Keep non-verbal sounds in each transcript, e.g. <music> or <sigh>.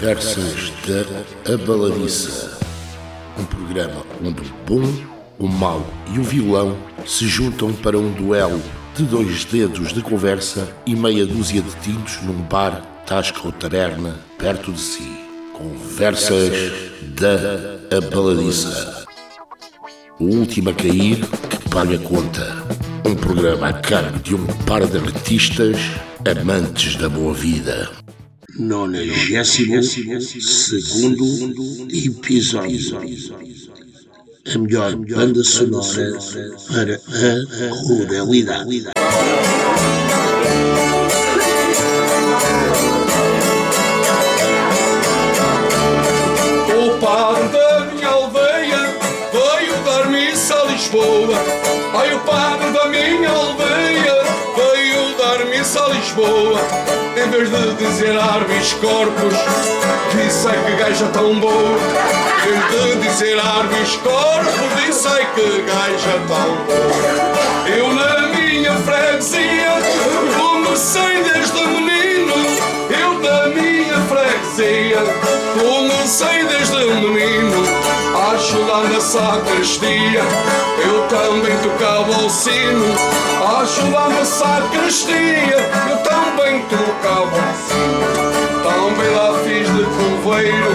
Conversas da Abaladiça. Um programa onde o bom, o mau e o vilão se juntam para um duelo de dois dedos de conversa e meia dúzia de tintos num bar, tasca ou taberna perto de si. Conversas da Abaladiça. O último a cair que paga a conta. Um programa a cargo de um par de artistas amantes da boa vida. Nonagésimo segundo episódio. A melhor banda sonora para a ruralidade. Lisboa. Ai, o padre da minha aldeia veio dar missa a Lisboa. Em vez de dizer arbis corpus, disse que gaja tão boa. Em vez de dizer arbis corpus, disse que gaja tão boa. Eu na minha freguesia comecei desde menino. Eu na minha freguesia comecei desde menino ajudar na sacristia. Eu também tocava o sino a ajudar na sacristia. Eu também tocava o sino. Também lá fiz de coveiro.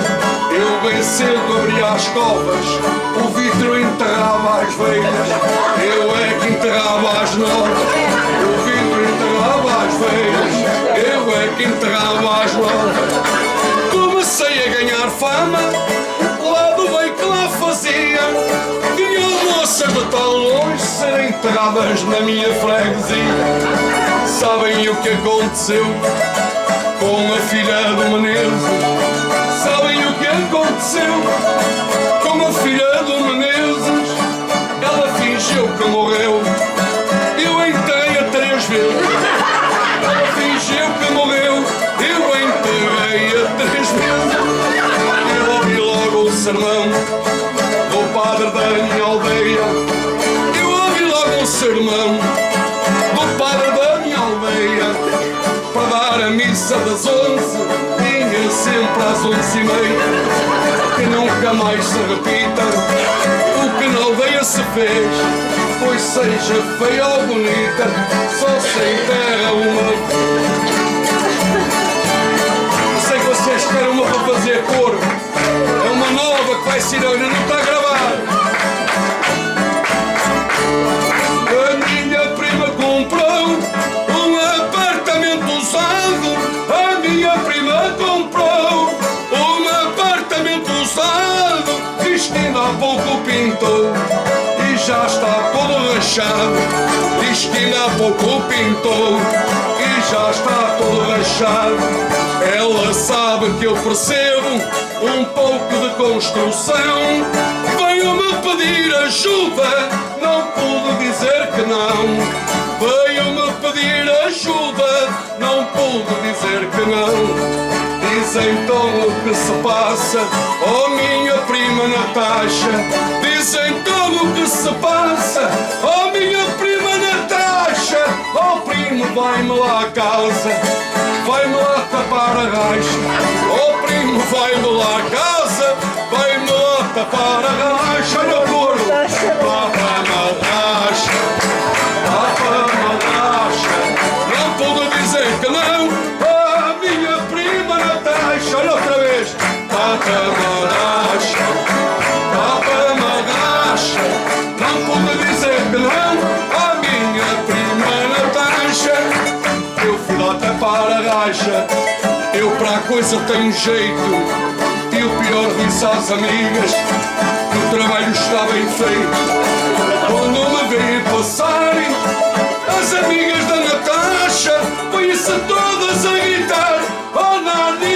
Eu bem cedo abria as covas. O vidro enterrava as velhas. Eu é que enterrava as novas. O vidro enterrava as velhas. Eu é que enterrava as novas. Comecei a ganhar fama Moças de tão longe Serem enterradas na minha freguesia. Sabem o que aconteceu Com a filha do Menezes? Sabem o que aconteceu Com a filha do Menezes? Ela fingiu que morreu sempre às onze e meia. Que nunca mais se repita o que na aldeia se fez. Pois seja feia ou bonita, só se enterra uma há pouco pintou e já está todo rachado. Ela sabe que eu percebo um pouco de construção. Veio-me pedir ajuda, não pude dizer que não. Veio-me pedir ajuda, não pude dizer que não. Diz então o que se passa, oh minha prima Natasha. Diz então o que se passa, oh minha. Primo, vai-me lá a casa, vai-me lá tapar a racha. Oh primo, vai-me lá a casa, vai-me lá tapar a racha. A coisa tenho jeito. E o pior disse às amigas que o trabalho está bem feito. Quando me veem passar, as amigas da Natasha põem-se todas a gritar: Oh, Nanita,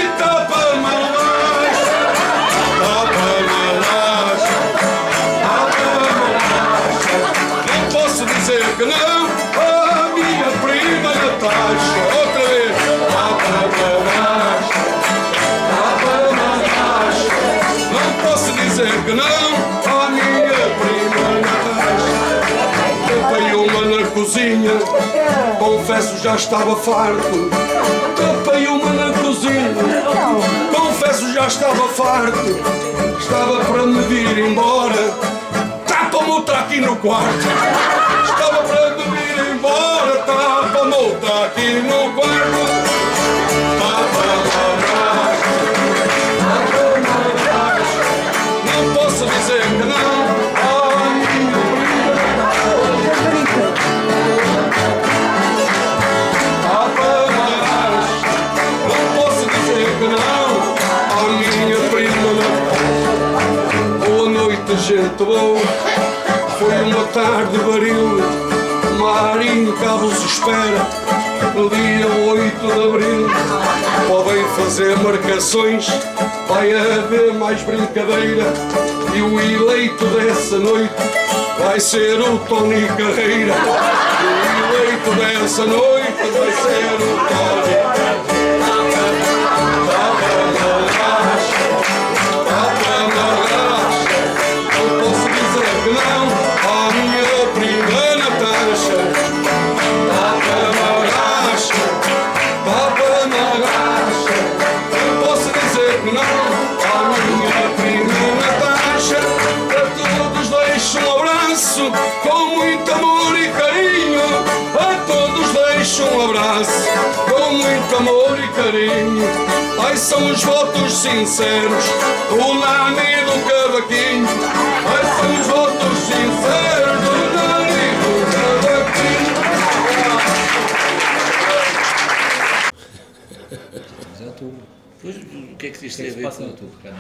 confesso já estava farto. Tapei uma na cozinha, confesso estava farto, estava para me vir embora. Tapa-me o aqui no quarto. Gente boa. Foi uma tarde baril. Marinho Cabo se espera. No dia 8 de abril. Podem fazer marcações. Vai haver mais brincadeira. E o eleito dessa noite vai ser o Tony Carreira. O eleito dessa noite vai ser o Tony amor e carinho. Ai, são os votos sinceros do Nani e do Cavaquinho. Ai, são os votos sinceros do Nani e do Cavaquinho. Mas é outubro. Pois, o que é que O isto que é tem a que se ver passa com... outubro, não?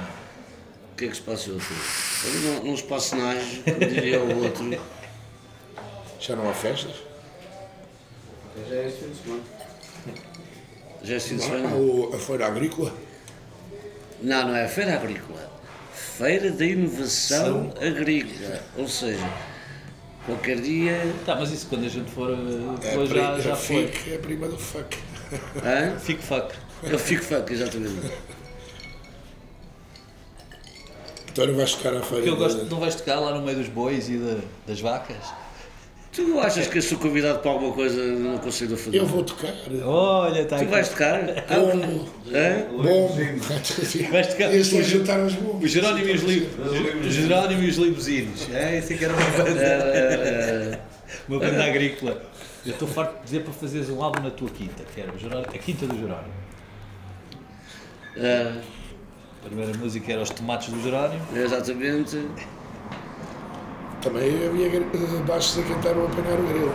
O que é que se passa em outubro? Eu não, não espaço nada, como diria o outro. Já não há festas? Já é este fim de semana. Já é este fim de Há semana? o- a feira agrícola? Não, não é Feira Agrícola. Feira da Inovação Agrícola. Ou seja, qualquer dia. Tá, mas isso quando a gente for. eh, É, Depois pri- já, é já foi. FIC, é a prima do fuck. Hã? <laughs> Fico fuck. Eu fico fuck, exatamente. Então não vais ficar à feira. Porque eu da- gosto, não vais tocar lá no meio dos bois e da- das vacas? Tu achas que eu sou convidado para alguma coisa e não consigo fazer? Eu vou tocar. Olha, está Tu aqui. vais tocar? Bom, Hã? bom. Vais tocar. Este é juntar os bons. O Jerónimo e os, li... o Jerónimo e os limuzinos. É, isso é que era uma banda. Eh, Uma banda agrícola. Eu estou farto de dizer para fazeres um álbum na tua quinta, que era o Jerónimo- a quinta do Jerónimo. A primeira música era Os Tomates do Jerónimo. exatamente. Também havia gr- baixos a cantar o apanhar o grilo.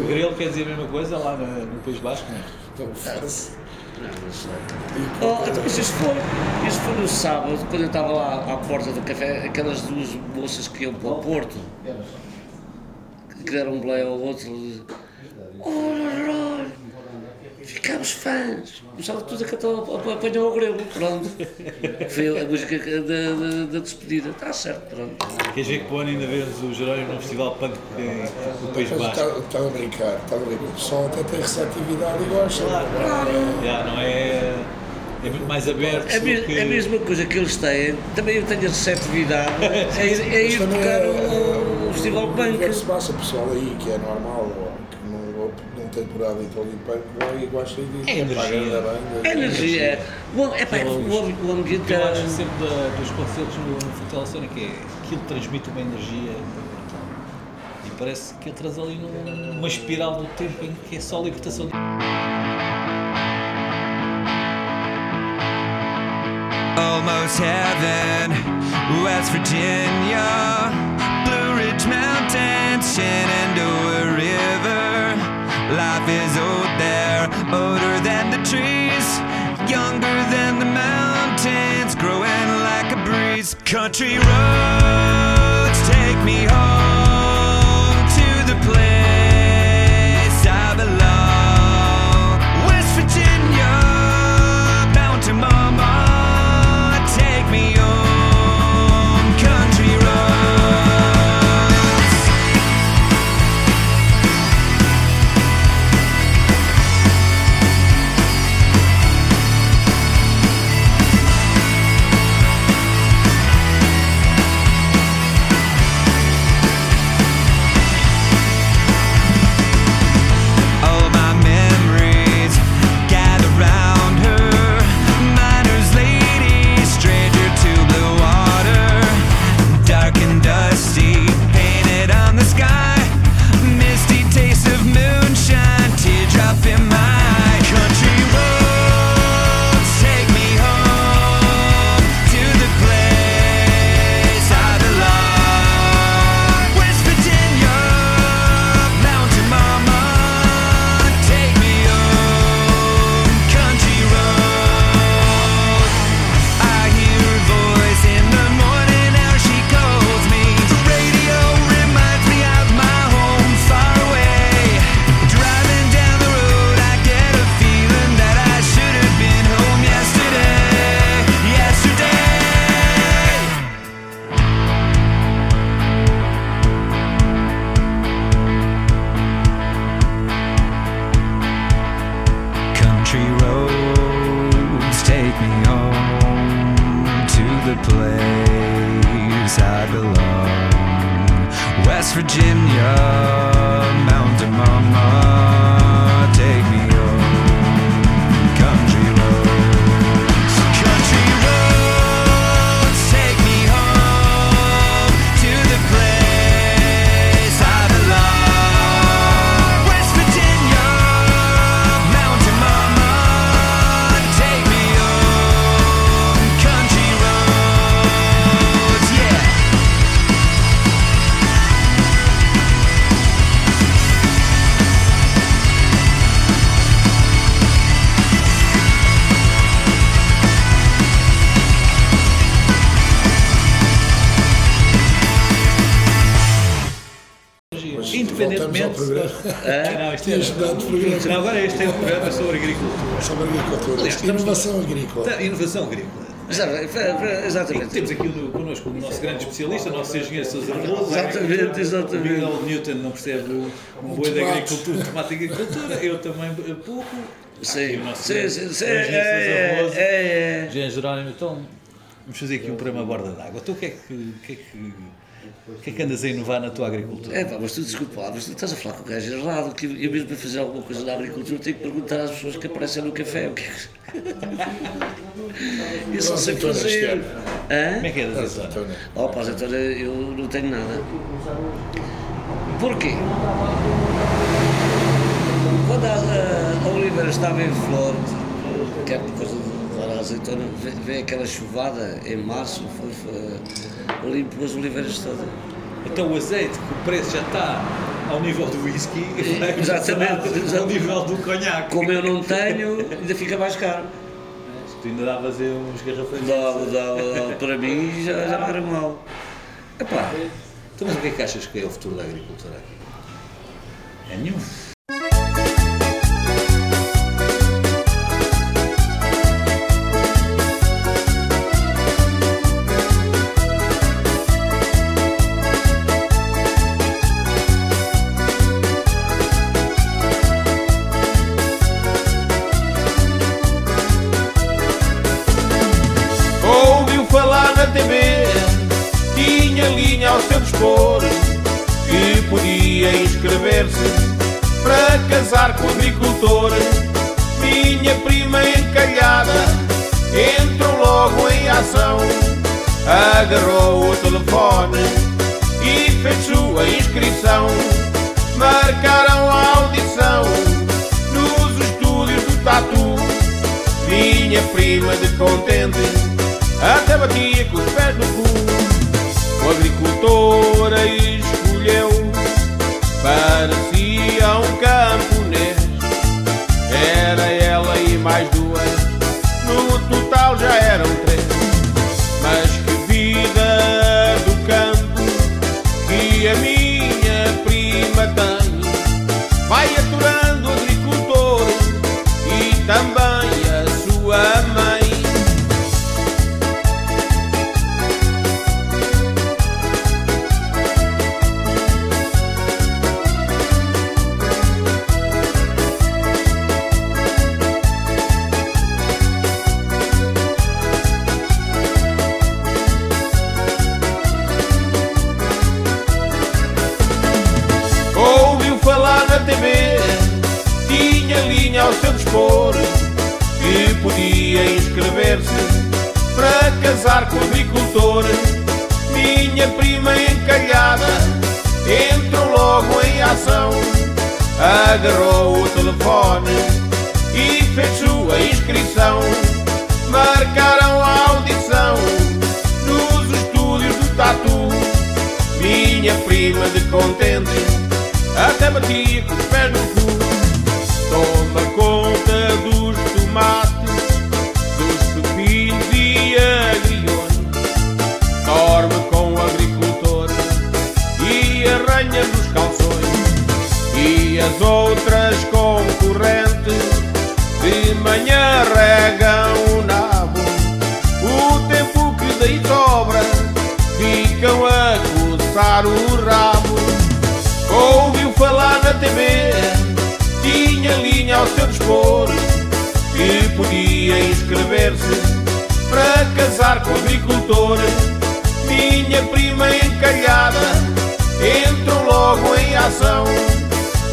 O grelo quer dizer a mesma coisa lá no, no País Basco, não é? Então faz. Não, não sei. Oh, então, mas isto foi, isto foi no sábado, quando eu estava lá à porta do café, aquelas duas moças que iam para o Porto, que deram um boleio ao outro. Olha, olha, ficámos fãs. Começaram tudo a cantar, a- a- apanhou o grego, pronto. Foi a música da, da, da despedida. Está certo, pronto. Queres ver que para o ano ainda vemos o Jerónimo no Festival Punk no País Basco? está, está a brincar, está a brincar. O pessoal até tem receptividade e gosta. Já, não é. É muito mais aberto É, do me- que. é a mesma coisa que eles têm, também eu tenho a receptividade, <laughs> é, ir- é ir também tocar é- o, o Festival O Punk. universo passa pessoal aí que é normal, ou que não, não tem por hábito ali punk, vai e gosta de É energia. da banda. É energia. é. O, é, ambiente que eu acho é. sempre da- dos concertos no, no Festival Sónico é aquilo transmite uma energia. E parece que entras ali num- numa espiral do tempo em que é só libertação. almost heaven. West Virginia, Blue Ridge Mountains, Shenandoah River. Life is old there, older than the trees, younger than the mountains, growing like a breeze. Country roads take me home inovação agrícola. Tá, Inovação agrícola. Exatamente, foi- foi- E Exatamente. temos aqui no, connosco o nosso grande especialista, o nosso engenheiro Sousa Raposo. Exatamente, O exatamente. Miguel Newton não percebe um boi de tomate. agricultura, tomate de agricultura. Eu também eh, pouco. Sim, nosso sim, sim, sim, engenheiro Sousa é, é, é. Engenheiro Jerónimo, então vamos fazer aqui um programa à borda d'água. Então o que é que, o que, é que, o que é que andas a inovar na tua agricultura? É pá, mas tu desculpa lá, mas tu estás a falar com o gajo errado, que eu mesmo para fazer alguma coisa na agricultura tenho que perguntar às pessoas que aparecem no café o que é que... <laughs> Eu só sei este fazer. Hã? Como é que é da azeitona? Oh, pá, azeitona eu não tenho nada. Porquê? Quando a, a, a oliveira estava em flor, que é por causa de dar a azeitona, ve- veio aquela chuvada em março, foi, foi, limpou as oliveiras todas. Então o azeite, que o preço já está ao nível do whisky, vai Exatamente, ao nível do conhaque. Como eu não tenho, ainda fica mais caro. Tu ainda davas uns garrafões. Dava, dava, dava, para mim já, já era mau. Epá, Então, mas o que é que achas que é o futuro da agricultura aqui? É nenhum. Para casar com o agricultor. Minha prima encalhada entrou logo em ação, agarrou o telefone e fez sua inscrição. Marcaram a audição nos estúdios do Tatu. Minha prima de contente até batia com os pés no cu. As outras concorrentes de manhã regam o nabo. O tempo que daí sobra ficam a coçar o rabo. Ouviu falar na TV, tinha linha ao seu dispor, que podia inscrever inscrever-se para casar com o agricultor. Minha prima encalhada entrou logo em ação,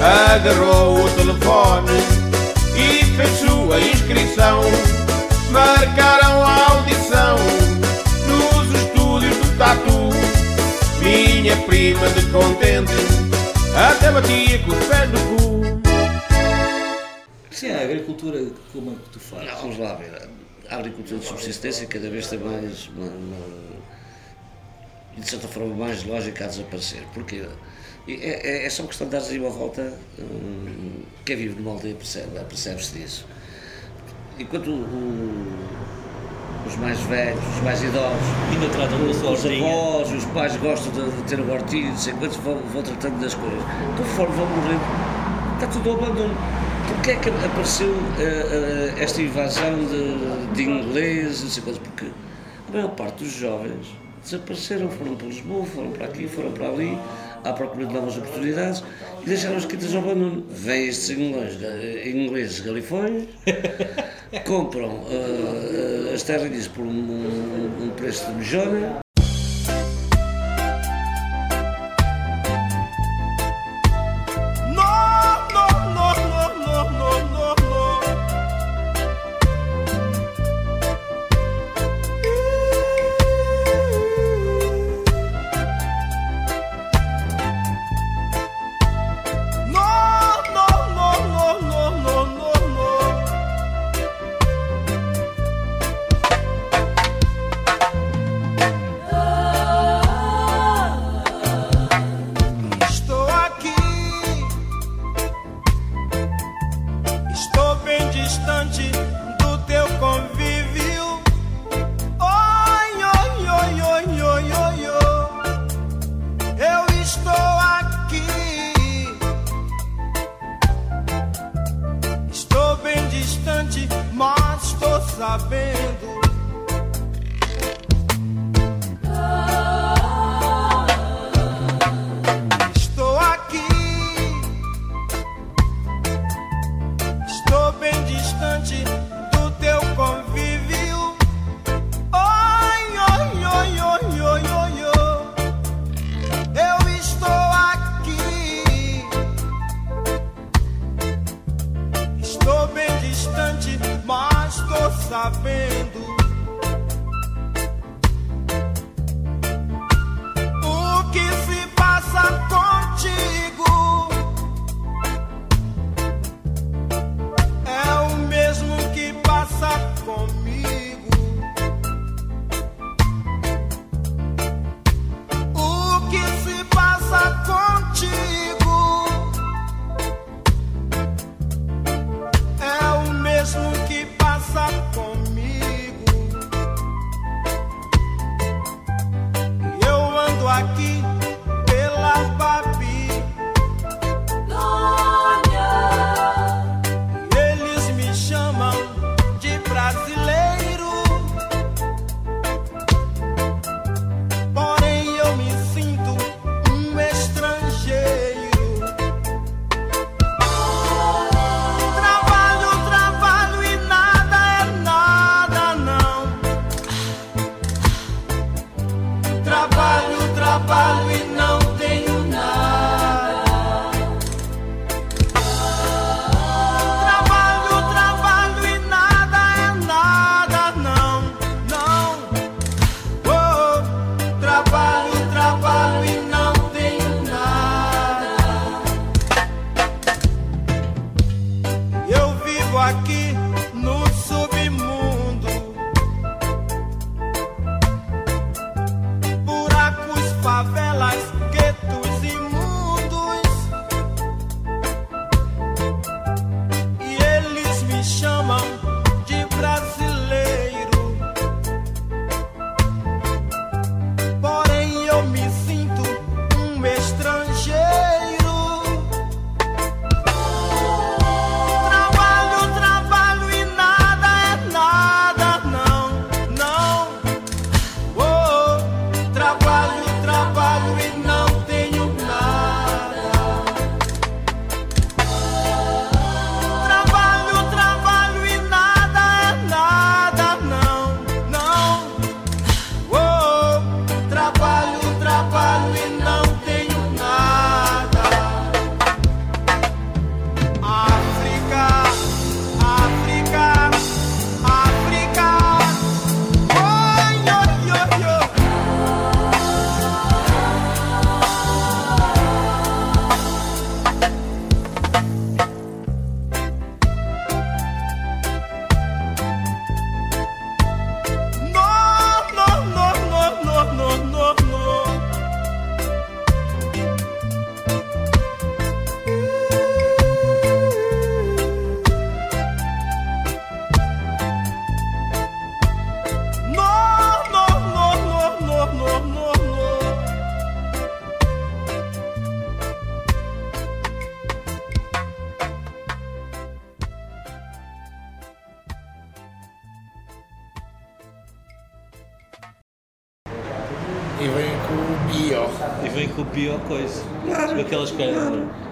agarrou o telefone e fez sua inscrição. Marcaram a audição nos estúdios do Tatu. Minha prima de contente até batia com os pés no cu. Sim, a agricultura, como é que tu fazes? Não, vamos lá ver. A agricultura de subsistência cada vez tem mais, uma, uma- de certa forma, mais lógica a desaparecer. Porquê? E É, é, é só questão de dar aí uma volta. hum, quem vive numa aldeia percebe, percebe-se disso. Enquanto o- os mais velhos, os mais idosos, Ainda tratam da sua os avós, os pais gostam de, de ter um hortinho, não sei quantos vão, vão tratando das coisas. Conforme vão morrendo, está tudo ao abandono. Porquê é que apareceu eh, eh, esta invasão de, de ingleses, não sei quantos? Porque a maior parte dos jovens desapareceram, foram para Lisboa, foram para aqui, foram para ali, à procura de novas oportunidades e deixaram as quintas ao abandono. Vêm estes ingleses, eh, ingleses galifões, <laughs> compram eh, eh, as terrinhas por um, um- um preço de mijona,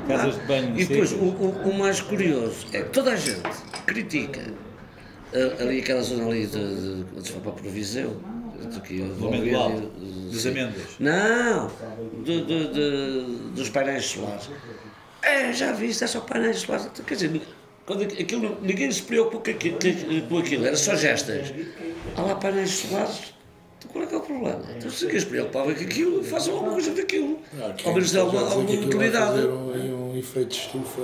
Casas de banho. E depois, o, o- o mais curioso é que toda a gente critica ah, ali aquela zona ali de, de, vai para Proviseu, Do amendoal, das amêndoas. Não, do- do- do- dos painéis solares. É, já viste, é só painéis solares. Quer dizer, quando aqu- aquilo, ninguém se preocupa com aquilo, era só gestas. Há lá painéis solares, qual é que é o problema? Então se se preocupava com aquilo, façam alguma coisa daquilo. Ao menos dê alguma, alguma utilidade. fazer um, um efeito de estufa.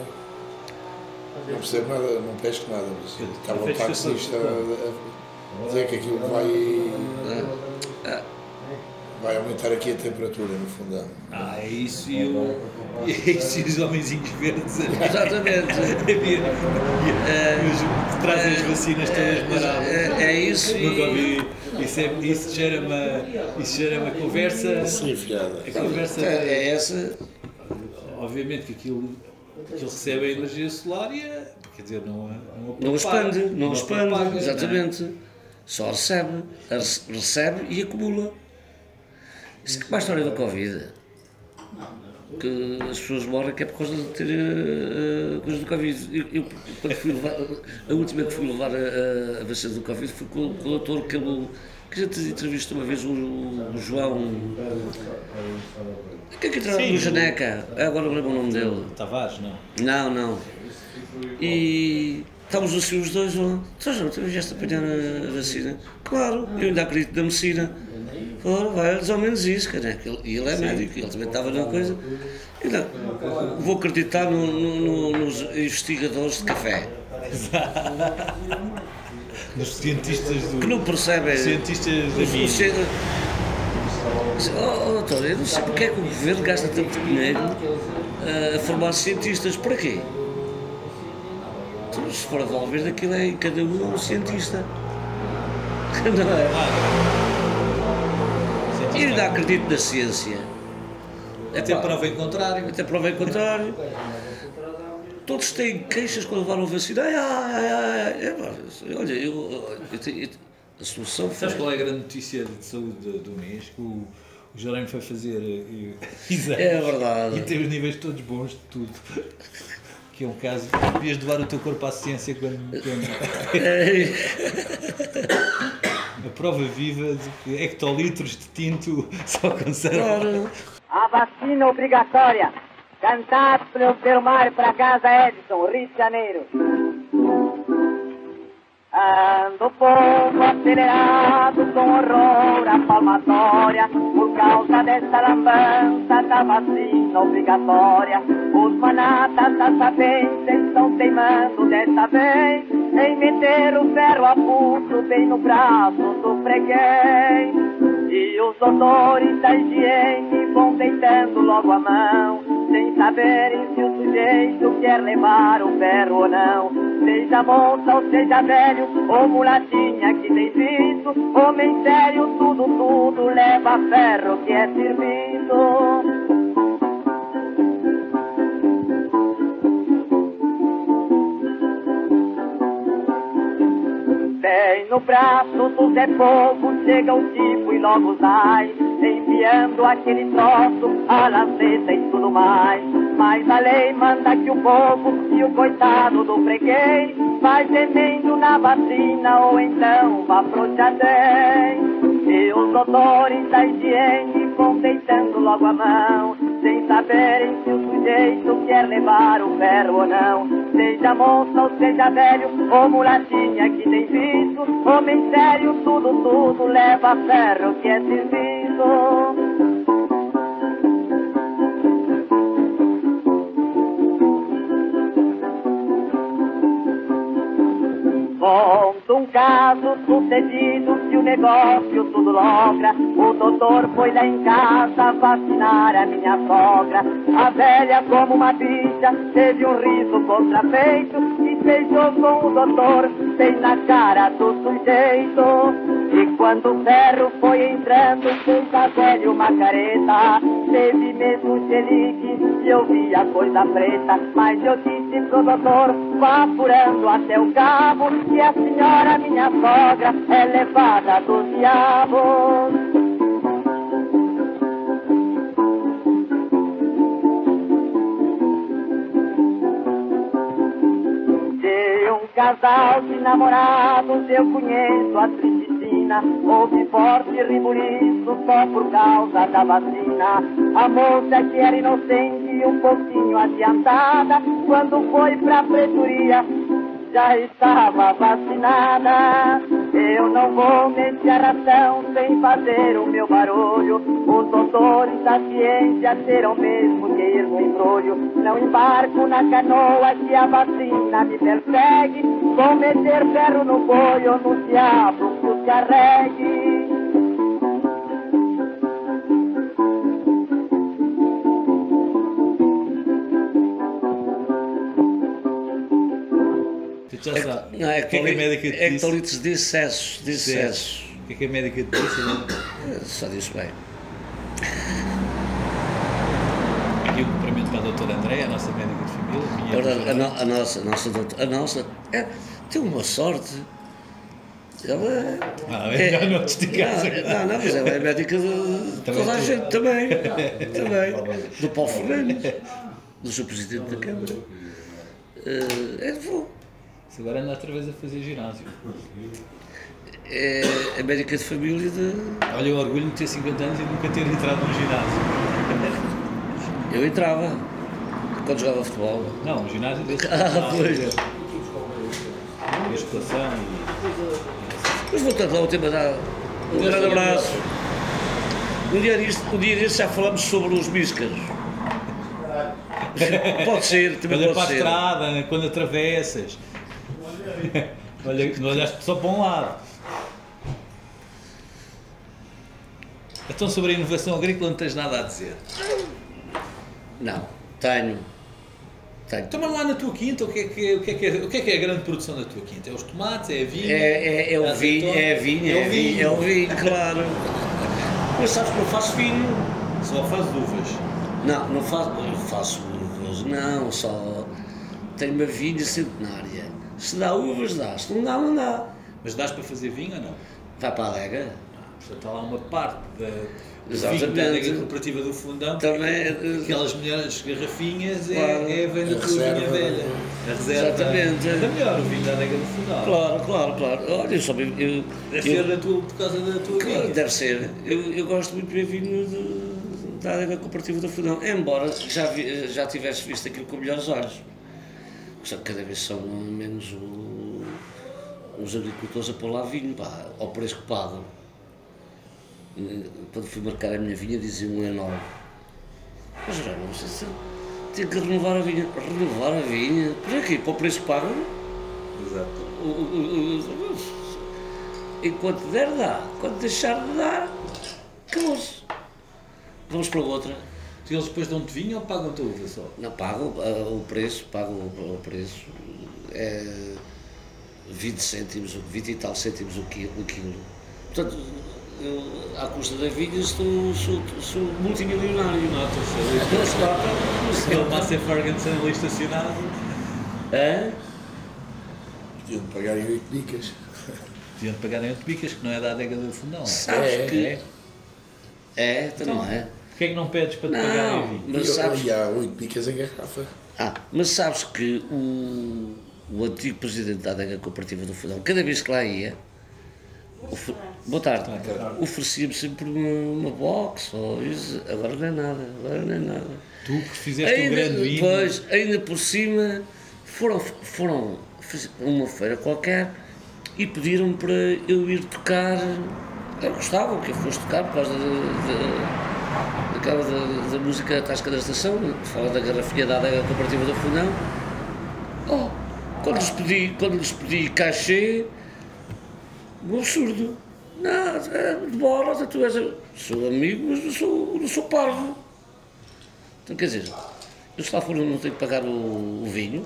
Não percebo nada, não pesco nada, mas estava estufa. taxista a, a dizer que aquilo vai. Vai aumentar aqui a temperatura no fundão. Ah, é isso e, o, e <laughs> <laughs> é isso e os homenzinhos verdes. Exatamente. Que trazem as vacinas todas maradas. É, é isso Nunca e. ouvi. Isso, é, isso gera uma, isso gera uma conversa. Sim, fiada. A conversa. É, é essa. Obviamente que aquilo, aquilo recebe a energia solar e a, quer dizer, não, a- não, a Não expande, não expande, não é? exatamente. Só recebe, recebe e acumula. Isso é como a história do Covid. Que as pessoas morrem que é por causa de ter uh, do Covid. Eu, eu, quando fui levar, a última que fui levar a, a vacina do Covid foi com, com o doutor que, ele, que a gente entrevistou uma vez, o, o João. Que é que entrava Sim, no o- Janeca? Agora não lembro o nome dele. Tavares, não. Não, não. E estávamos assim os dois lá. Então, João, tu já apanhar a vacina? Claro, eu ainda acredito na medicina. Ora, vai, mais ou menos isso, cara. E ele é médico, ele também estava na coisa. E não, vou acreditar no- no- no- nos investigadores de café, Nos cientistas do. que não percebem. Cientistas da mídia. ci- Oh, oh, doutor, eu não sei porque é que o governo gasta tanto dinheiro ah, a formar cientistas. Para quê? Então, se for a Valverde, aquilo é cada um é um cientista. <laughs> Não é? Eu ainda acredito na ciência. Até Epá, prova em contrário. Até prova em contrário. Todos têm queixas quando levaram a vacina. Ai, ai, ai, ai. É, olha, eu, eu, eu- a solução foi. Sabes qual é a grande notícia de saúde do, do mês? Que o, o Jerónimo foi fazer eh, <laughs> exames. É verdade. E tem os níveis todos bons de tudo. Que é um caso. Devias doar o teu corpo à ciência quando. quando <laughs> a prova viva de que hectolitros de tinto <laughs> só conservam. claro. A vacina obrigatória. Cantado pelo Delmar para casa Edson, Rio de Janeiro. Ando o povo acelerado com horror à palmatória por causa dessa lambança da vacina obrigatória. Os manatas da sapiência estão teimando dessa vez em meter o ferro a pulso bem no braço do freguês. E os doutores da higiene vão deitando logo a mão, sem saberem se o sujeito quer levar o ferro ou não. Seja moça ou seja velho, ou mulatinha que tem visto, homem sério, tudo, tudo leva ferro que é servido. No braço do Zé chega o tipo e logo sai, enviando aquele troço, a laceta e tudo mais. Mas a lei manda que o povo e o coitado do freguês vai gemendo na vacina ou então vá pro jardém. E os doutores da higiene vão deitando logo a mão, sem saberem se o sujeito quer levar o ferro ou não. Seja moça ou seja velho, ou mulatinha que tem visto, homem sério, tudo, tudo leva ferro que é serviço. Conta um caso sucedido que o negócio tudo logra. O doutor foi lá em casa vacinar a minha sogra. A velha, como uma bicha, teve um riso contrafeito e beijou com o doutor bem na cara do sujeito. E quando o ferro foi entrando, fez a velha uma careta. Teve mesmo xerique eu vi a coisa preta, mas eu disse pro doutor, vá furando até o cabo, que a senhora, minha sogra, é levada do diabo. casal de namorados eu conheço a triste tristina. Houve forte ribuliço só por causa da vacina. A moça que era inocente um pouquinho adiantada, quando foi pra pretoria, já estava vacinada. Eu não vou meter a ração sem fazer o meu barulho. Os doutores da ciência terão mesmo que ir no embrulho. Não embarco na canoa se a vacina me persegue. Vou meter ferro no boi ou no diabo que os carregue. Já sabe. Não, é o que é que a médica te disse? hectolitres de excesso, de excesso. O que é que a médica te disse? Eh, Só disse bem. Aqui um cumprimento para a doutora Andréia, a nossa médica de família. Ora, a, no- a nossa, a nossa doutora, a nossa, é, tem uma sorte. Ela Ah, é melhor não te esticares não, não, não, mas ela é médica de Também toda a gente também. <laughs> também. Do Paulo Fernandes, do seu presidente da Câmara. Eh, é bom. Agora anda outra vez a fazer ginásio. É a médica de família de. Olha, eu orgulho de ter 50 anos e nunca ter entrado num ginásio. Eu entrava quando jogava futebol. Não, um ginásio <laughs> desse. Ah, pois. Musculação Mas voltando ao tema da. Um grande abraço. Um dia disto, um dia já falamos sobre os míscaros. <laughs> Pode ser, e. também Olha pode para a ser. estrada, né, quando atravessas. <laughs> Não olhaste só para um lado. Então, sobre a inovação agrícola, não tens nada a dizer. Não, tenho. Tenho. Então, mas lá na tua quinta, o que, é que, o, que é que é, o que é que é a grande produção da tua quinta? É os tomates? É a vinha? É, é, é o a vinho, é a vinha, É o vinho. é o vinho, claro. <laughs> Mas sabes que não faço vinho? Só faz uvas. Não, não faço, eu faço uvas, não, só tenho uma vinha centenária. Se dá uvas, dá, se não dá, não dá. Mas dás para fazer vinho ou não? Vai para a adega. Portanto, está lá uma parte da Exatamente. da adega cooperativa do fundão. Também, eh, Aquelas melhores garrafinhas é, Claro. é vem da A tua vinha reserva. velha. A reserva Exatamente. é melhor o vinho da adega do fundão. Claro, claro, claro. Olha, eu só bebo- eu, Deve eu- ser da tua, por causa da tua Claro, vinha. Deve ser. Eu, eu gosto muito de beber vinho de- da adega cooperativa do Fundão, embora já, vi- já tivesse visto aquilo com melhores olhos. Cada vez são menos o- os agricultores a pôr lá vinho, pá, ao preço que pagam. Quando fui marcar a minha vinha dizia um enorme. Mas já não sei se tenho que renovar a vinha. Renovar a vinha? Para quê? Para o preço que pagam? Exato. O- o- o- Enquanto der, dá. Quando deixar de dar, acabou-se. Vamos para outra. Se eles depois dão-te vinho ou pagam-te a uva só? Não, pago ah, o preço, pago o, o preço. É 20 cêntimos, 20 e tal cêntimos o quilo. O quilo. Portanto, eu, à custa da vinha, estou, sou, sou multimilionário. Nota-se. Não se Aquele nota. Massey Ferguson ali estacionado. Hã? Podiam pagar em 8 bicas. Deviam te pagarem 8 bicas, que não é da adega do fundão. é? Sabes É, que. É. É, então não é. Porquê é que não pedes para te Não, pagarem vinho? mas sabes. E há 8 bicas em garrafa. Ah, mas sabes que o, o antigo presidente da adega cooperativa do Fundão, cada vez que lá ia, ofe- boa tarde, oferecia-me sempre uma, uma box, ou isso, agora não é nada, agora não é nada. Tu que fizeste um grande vinho. Pois, ainda por cima, foram, foram fazer uma feira qualquer e pediram para eu ir tocar. Eu gostava que eu fosse tocar por causa de, de- daquela da, da música Tasca da Estação, fala da garrafinha da adega cooperativa do Fundão. Oh, quando lhes pedi, quando lhes pedi cachê, um absurdo. Não, é de bola, tu és. Sou amigo, mas não sou, não sou parvo. Então, quer dizer, eu se lá for não tenho que pagar o, o vinho,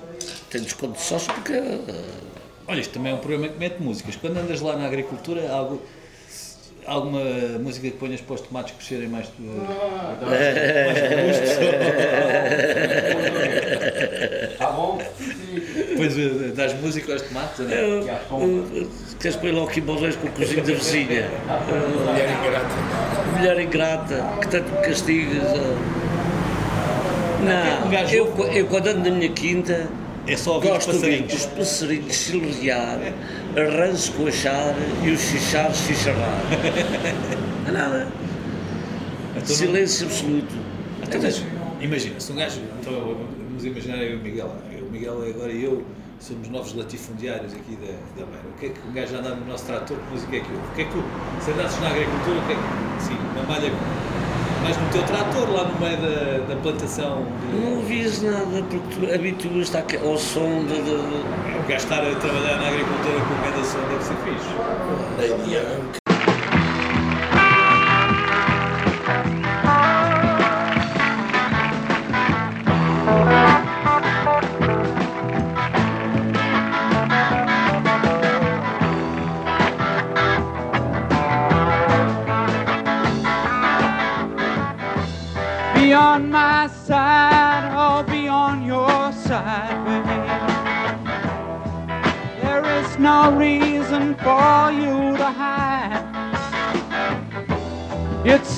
tenho desconto de sócio porque. eh, Olha, isto também é um programa que mete músicas. Quando andas lá na agricultura, algo, alguma música que ponhas para os tomates crescerem mais, eh, <laughs> Tá bom? depois eh, dás música aos tomates, não? eu- queres pôr lá o Quimbalões com o cozinho da vizinha? Mulher ingrata. Mulher ingrata, que tanto me castigas. Não, eu, eu quando ando na minha quinta, É só ouvir os Gosto de ouvir os passarinhos chilrear, <laughs> arranjo coachar e os chicharros chicharrar. Não é nada. Então, Silêncio absoluto. Então, mas, imagina, se um gajo, então, vamos imaginar eu e o Miguel, o Miguel é agora e eu somos novos latifundiários aqui da, da Beira. O que é que um gajo anda no nosso trator, que música é que ouve? O que é que o- se andasses na agricultura, o que é que, sim, uma malha, mais no teu trator, lá no meio da, da plantação, de, Não ouvias nada porque tu habituas-te àque- ao som de, de- o gajo estar a trabalhar na agricultura com o grande som deve ser fixe.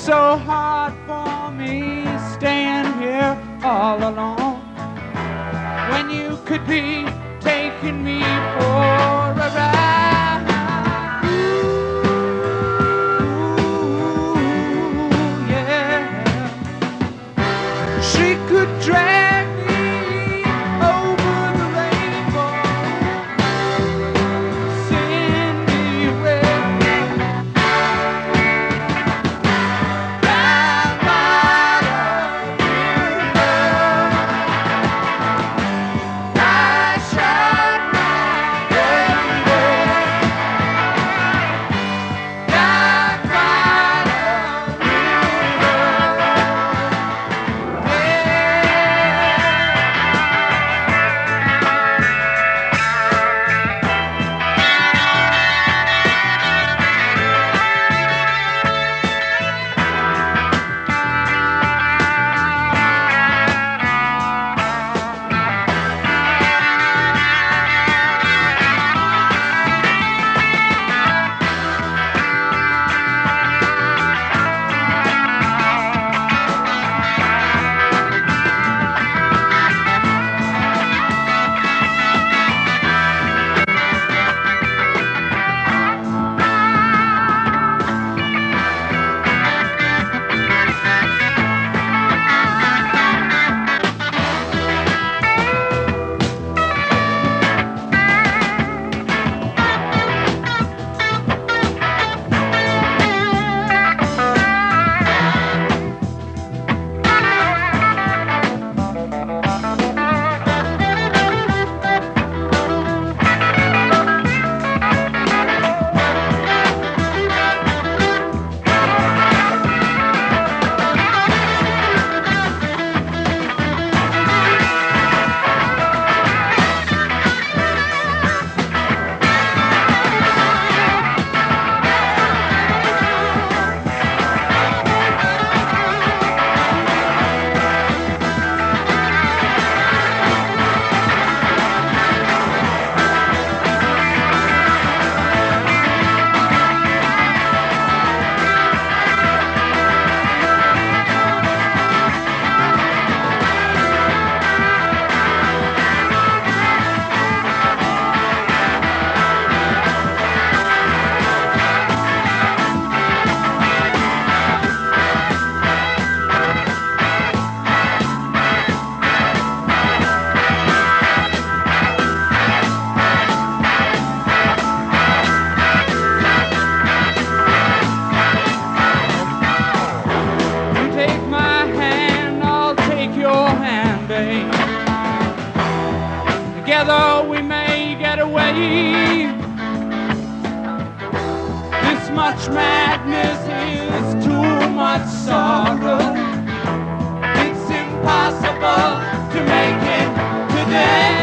So hard for me staying here all alone. When you could be taking me for This much madness is too much sorrow. It's impossible to make it today.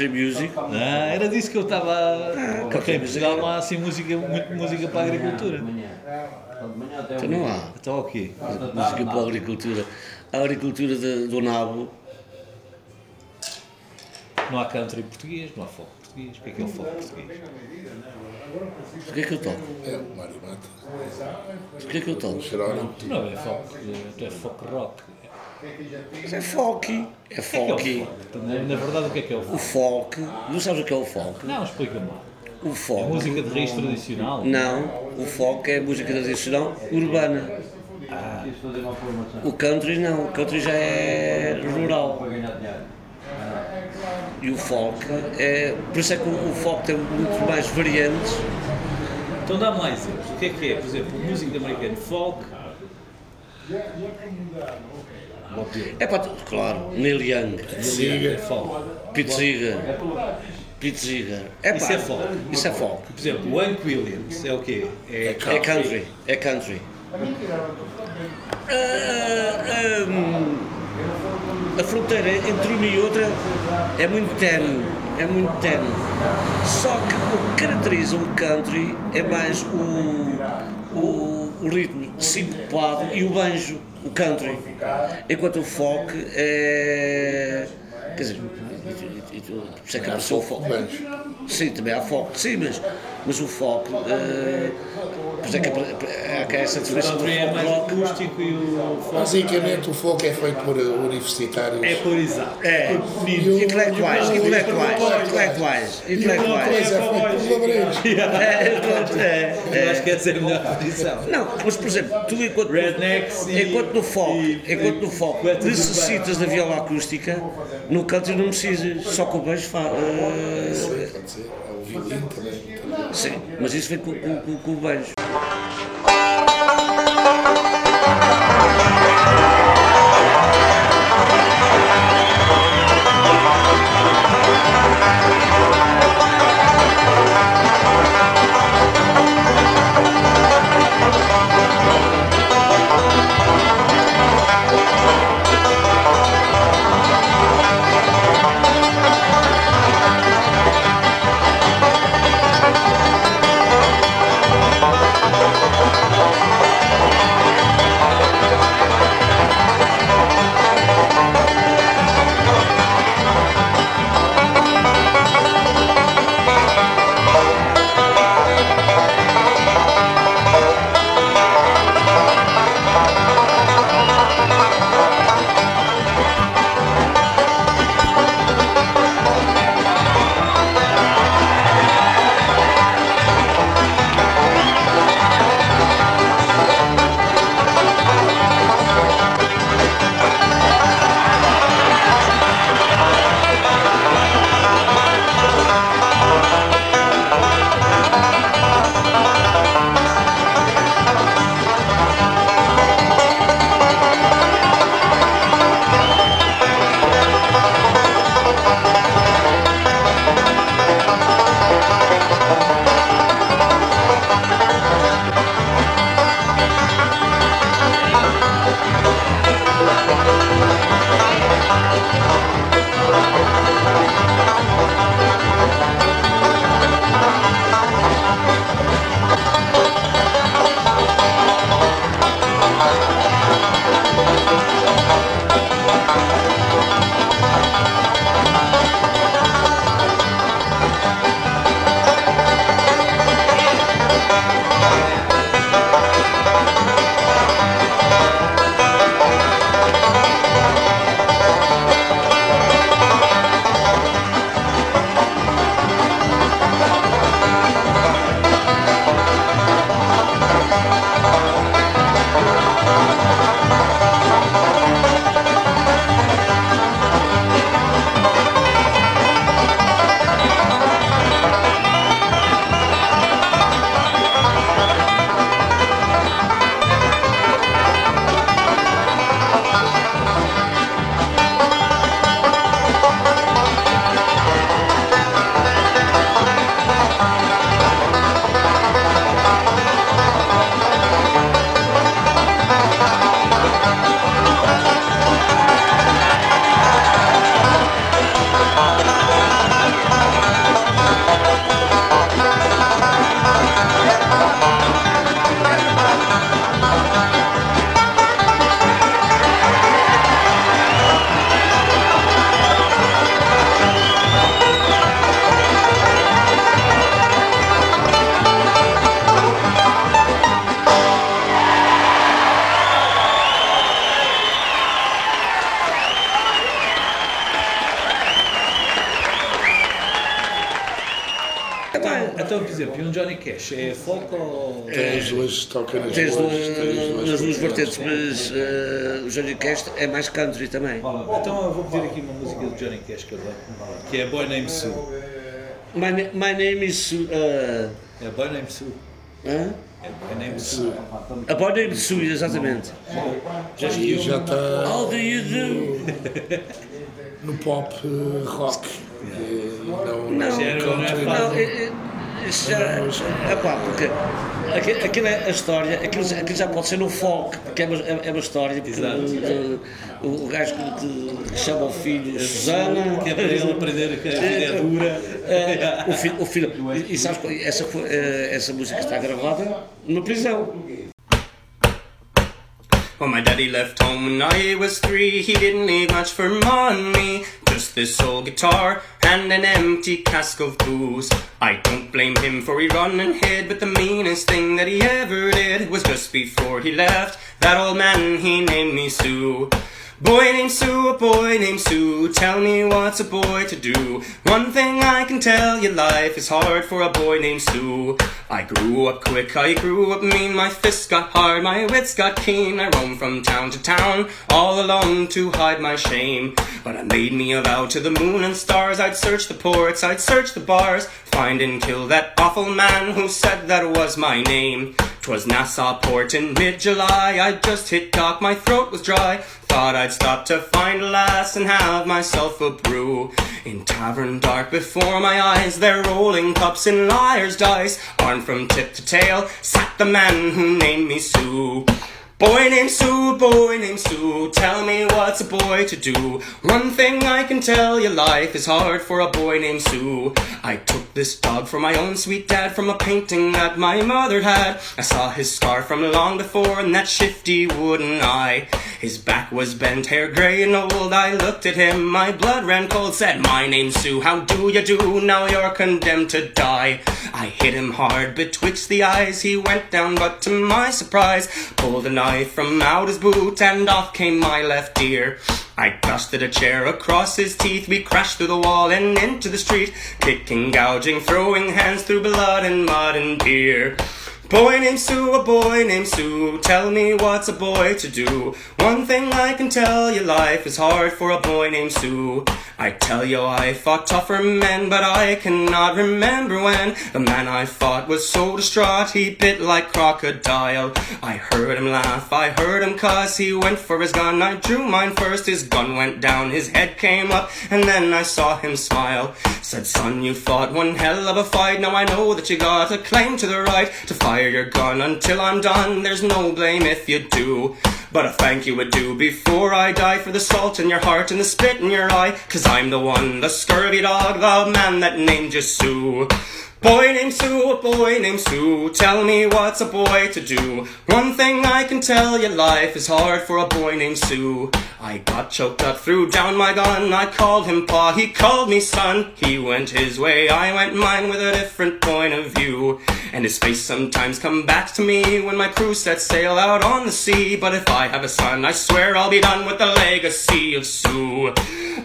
Country music. Ah, era disso que eu estava. Ah, Porque em Portugal não há assim música, muito música para a agricultura. Então não há. Então o quê? Música para a agricultura. A agricultura de- do nabo. Não há country português, não há folk português. O que é que é o folk português? O que é que eu toco? É o Mário Mata. O que é que eu toco? Tu não é folk, tu é folk rock. Mas é folk. É é é folk. folk? Então, Na verdade, o que é que é o O folk? folk. Não sabes o que é o folk? Não, explica-me lá. O É folk. música de raiz tradicional? Não, o folk é música tradicional urbana. O country não, o country já é rural. E o folk é. Por isso é que o o folk tem muito mais variantes. Então dá mais exemplos. O que é que é? Por exemplo, música americana folk. É para claro, Neil Young, folk. Pete Seeger, Pete Seeger. É Isso é folk. Isso é folk. Por exemplo, o Hank Williams é o quê? É É country, é country. Ah, ah, a fronteira entre uma e outra é muito tenue, é muito tenue. Só que o que caracteriza um country é mais o, o, o ritmo sincopado e o banjo, o country. Enquanto o folk é. Quer dizer, e- tu- por isso é que apareceu o folk. Sim, também há folk, sim, mas, mas o folk. eh, por isso é que há cá essa O diferença do country é mais rock. acústico e o folk Basicamente o folk é feito por uh, universitários. é por exato. É, intelectuais, o- intelectuais, o- intelectuais, o intelectuais. é. É, pronto, é, Eu é. acho que essa é a melhor definição. Não, mas por exemplo, tu enquanto, Rednecks e- enquanto no e- enquanto no poetas necessitas da viola acústica, no country não precisas, só com fa, eh, Pode ser. É o violino também. sim, mas isso vem com, com, com, com o beijo. Toca nas Tens duas, nas duas vertentes. mas eh, o Johnny Cash é mais country também. Então eu vou pedir aqui uma música do Johnny Cash que que é Boy Named Sue. My, my name is. Uh, É Boy Named Sue. hã? É Boy Named Sue. A Boy Named Sue, exatamente. Já E já está How do you do? <laughs> no pop eh, rock. Não, Não, era- não é country. fácil. Não, é, é, isso já. É pá, porque aqui- aquilo é a história, aquilo, já- aquilo já pode ser no folk, porque é uma, é é uma história. Porque, o, o gajo que, chama o filho Susana. Que é para ele aprender que a vida é dura. Eh, o filho, o filho, e, e sabes, essa, eh, essa música está gravada na prisão. When my daddy left home when I was three, he didn't leave much for money. Just this old guitar and an empty cask of booze. I don't blame him for he run and hid, but the meanest thing that he ever did was just before he left. That old man, he named me Sue. Boy named Sue, a boy named Sue, tell me what's a boy to do? One thing I can tell you, life is hard for a boy named Sue. I grew up quick, I grew up mean, my fists got hard, my wits got keen. I roamed from town to town, all alone to hide my shame. But I made me a vow to the moon and stars, I'd search the ports, I'd search the bars, find and kill that awful man who said that was my name. 'Twas Nassau Port in mid-July, I'd just hit dock, my throat was dry. Thought I'd stop to find a lass and have myself a brew. In tavern dark before my eyes, there rolling cups and liar's dice. Armed from tip to tail, sat the man who named me Sue. Boy named Sue, boy named Sue, tell me what's a boy to do? One thing I can tell you, life is hard for a boy named Sue. I took this dog from my own sweet dad from a painting that my mother had. I saw his scar from long before and that shifty wooden eye. His back was bent, hair grey and old. I looked at him, my blood ran cold, said, My name's Sue, how do you do? Now you're condemned to die. I hit him hard betwixt the eyes, he went down, but to my surprise, pulled a from out his boot and off came my left ear. I dusted a chair across his teeth, we crashed through the wall and into the street, kicking, gouging, throwing hands through blood and mud and beer. Boy named Sue, a boy named Sue, tell me what's a boy to do? One thing I can tell you, life is hard for a boy named Sue. I tell you I fought tougher men, but I cannot remember when the man I fought was so distraught he bit like crocodile. I heard him laugh, I heard him cuss, he went for his gun, I drew mine first, his gun went down, his head came up, and then I saw him smile. Said, son, you fought one hell of a fight, now I know that you got a claim to the right to fire your gun until I'm done, there's no blame if you do. But a thank you would do before I die for the salt in your heart and the spit in your eye. Cause I'm the one, the scurvy dog, the man that named you Sue. Boy named Sue, a boy named Sue, tell me what's a boy to do? One thing I can tell you, life is hard for a boy named Sue. I got choked up, threw down my gun, I called him pa, he called me son. He went his way, I went mine with a different point of view. And his face sometimes come back to me when my crew sets sail out on the sea. But if I have a son, I swear I'll be done with the legacy of Sue.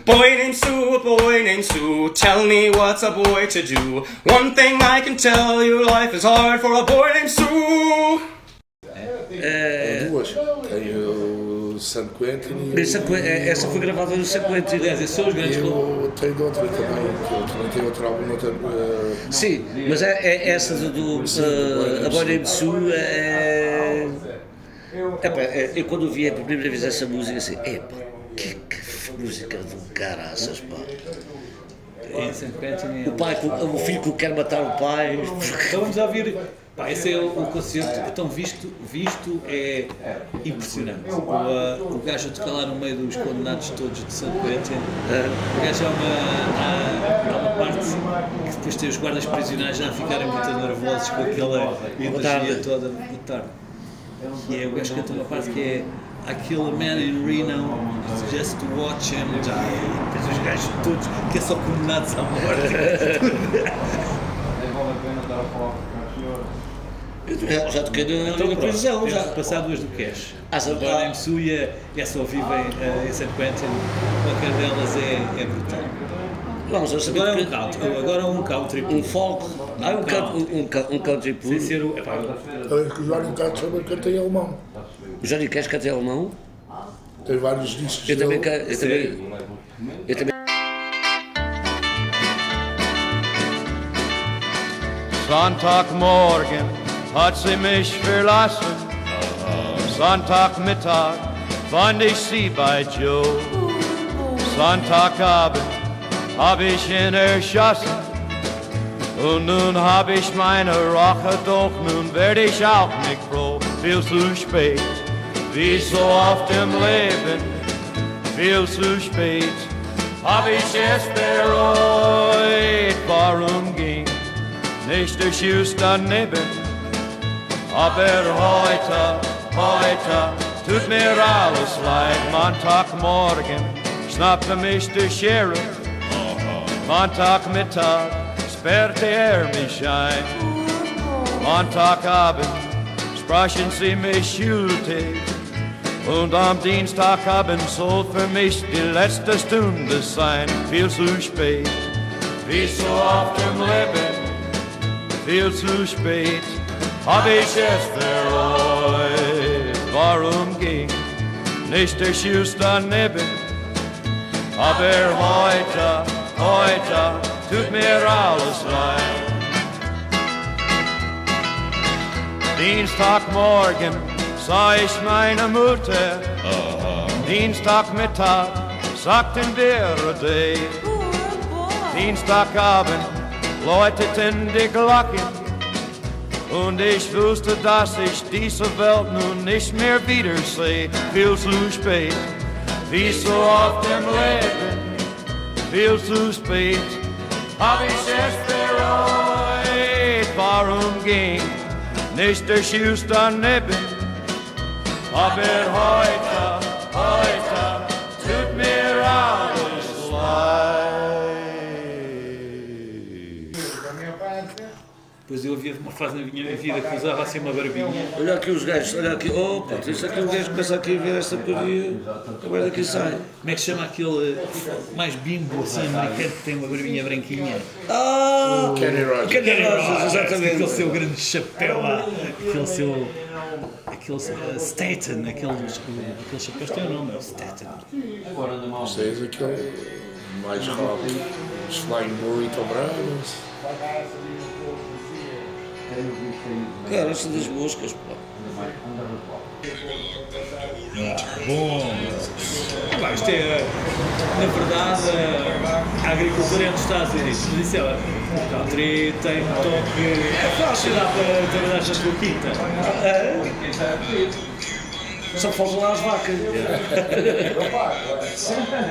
Boy named Sue, a boy named Sue, tell me what's a boy to do? One thing I can tell you, life is hard for a boy named Sue. Tem duas. Tem o San Quentin e Essa, eh, essa foi gravada no San Quentin. Aliás, esses são os grandes e o, tem de outra também, eu também tem outro álbum, outra, eh, Sim, mas é, é essa do, do eh, A Boy Named Sue é. Epá, é, eu quando vi a primeira vez essa música assim, epá, que, que música do caraças, pá. Quentin. O, pai, com- o filho que quer matar o pai. Então vamos a ouvir. Pá, esse é o, o concerto, então visto, visto é impressionante. O, ah, o gajo a tocar lá no meio dos condenados todos de San Quentin, o gajo há uma, há, há uma parte que depois tem os guardas prisionais já a ficarem muito nervosos com aquela energia toda da tarde. E é o gajo que canta uma parte que é I kill a man in Reno just to watch him die. Depois os gajos todos que são condenados à morte. Eu já toquei na, Então, na prisão, já. de passar duas do Cash. Ah, A sabe- Boy Named Sue e a- essa ao vivo em, eh, em San Quentin, qualquer delas é, é brutal. Vamos, eu sabia Agora é um que- country, agora é um country. Um folk. Ah, um, country, um, ca- um country puro. Sem ser o. Epá, Talvez que o Johnny Cates também canta em alemão. O Johnny Cash canta em alemão? Tem vários discos Eu também, eu também, eu também Sonntagmorgen hat sie mich verlassen. Sonntagmittag fand ich sie bei Joe. Sonntagabend hab ich ihn erschossen. Und nun hab ich meine Rache, doch nun werd ich auch nicht froh. Viel zu spät, wie so oft im Leben, viel zu spät. Hab ich es bereut, warum ging nicht der Schuss daneben? Aber heute, heute tut mir alles leid. Montagmorgen schnappte mich der Sheriff. Montagmittag sperrte er mich ein. Montagabend sprachen sie mich schuldig. Und am Dienstagabend soll für mich die letzte Stunde sein. Viel zu spät, wie so oft im Leben viel zu spät hab ich es bereut. Warum ging nicht der Schuss daneben? Aber heute, heute tut mir alles leid. Dienstagmorgen sah ich meine Mutter. Dienstagmittag sagten wir Ade. Dienstagabend läuteten die Glocken und ich wusste, dass ich diese Welt nun nicht mehr wiedersehe. Viel zu spät, wie so oft im Leben, viel zu spät, hab ich es bereut. Warum ging nicht der Schuss daneben? Aber heute, heute tut mir alles leid. Depois eu havia uma fase na minha vida que usava assim uma barbinha. Olha aqui os gajos, olha aqui, oh, isso aqui o gajo começa aqui a ver esta porcaria, agora daqui sai. Como é que se chama aquele mais bimbo assim americano que tem uma barbinha branquinha? Ah! Kenny Rogers. Kenny Rogers, exatamente. Aquele seu grande chapéu lá, aquele seu. Aquele uh, Staten, aquele, aquele chapéu tem o nome, é o Staten. Vocês aquele mais. Os Flying Burrito Brothers. Cara, esta das moscas, pô. Bom! Pá, isto é, na verdade, a agricultura é nos Estados Unidos. Mas isso é, o country tem um toque. É fácil, dá para trabalhar na tua quinta. Só faltam lá as vacas.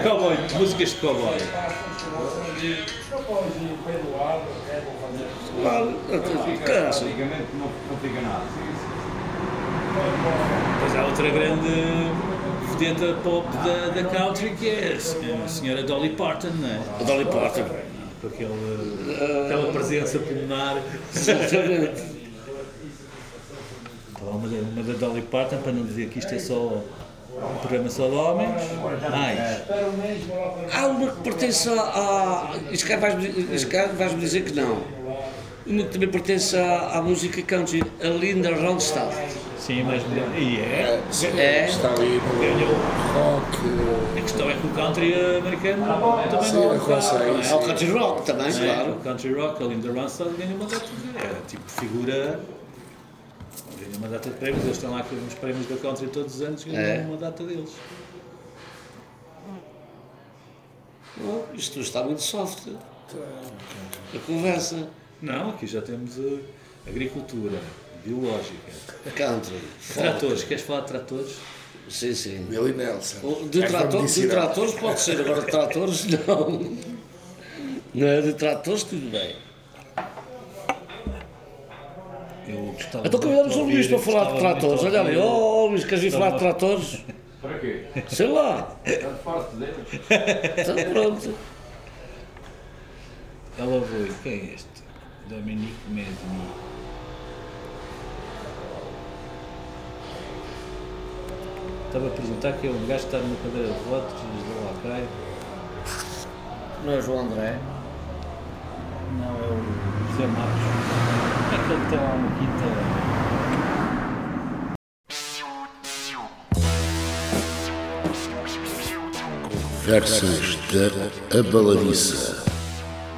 cowboy, músicas de cowboy. Claro, cara, Pois há outra grande vedeta pop da, da country que é a senhora Dolly Parton, não é? A Dolly Parton. Com aquele, aquela presença pulmonar. Exatamente. Uma da, uma da Dolly Parton, para não dizer que isto é só um programa só de homens. Mais. Há uma que pertence a. cá vais-me isto cá vais-me dizer que não. Que também pertence à, à música country, a Linda Ronstadt. Sim, mas. E é. É. Está ali no Ganhou. rock. A questão é que o country americano também Sim, não eu sei, É o country rock também, É, claro. O country rock, a Linda Ronstadt ganha uma data de. É tipo figura. Ganha uma data de prémios, eles estão lá com uns prémios da country todos os anos, ganham É. uma data deles. Oh, isto está muito soft. A conversa. Não, aqui já temos uh, agricultura, biológica. Country. Tratores, queres falar de tratores? Sim, sim. Billy Nelson. O- De, trator, de tratores pode ser, agora de tratores <laughs> não. Não é de tratores, tudo bem. Eu gostava Então convidamos o Luís para falar de tratores. Olha ali, oh Luís, queres vir falar de tratores? Para quê? Sei lá. Então pronto. Ela foi, quem é este? Dominique Medni. Estava a perguntar que é um gajo que está numa cadeira de rodas da Lacraia. Não é o João André? Não, é o José Matos. É aquele que tem lá uma quinta. Conversas da Abaladiça.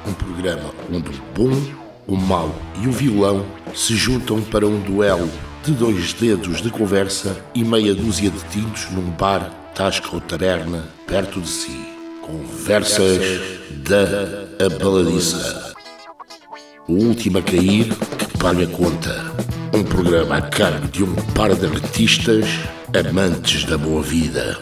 Um programa onde o bom, o mau e o vilão se juntam para um duelo de dois dedos de conversa e meia dúzia de tintos num bar, tasca ou taberna perto de si. Conversas da Abaladiça. O último a cair que paga a conta. Um programa a cargo de um par de artistas amantes da boa vida.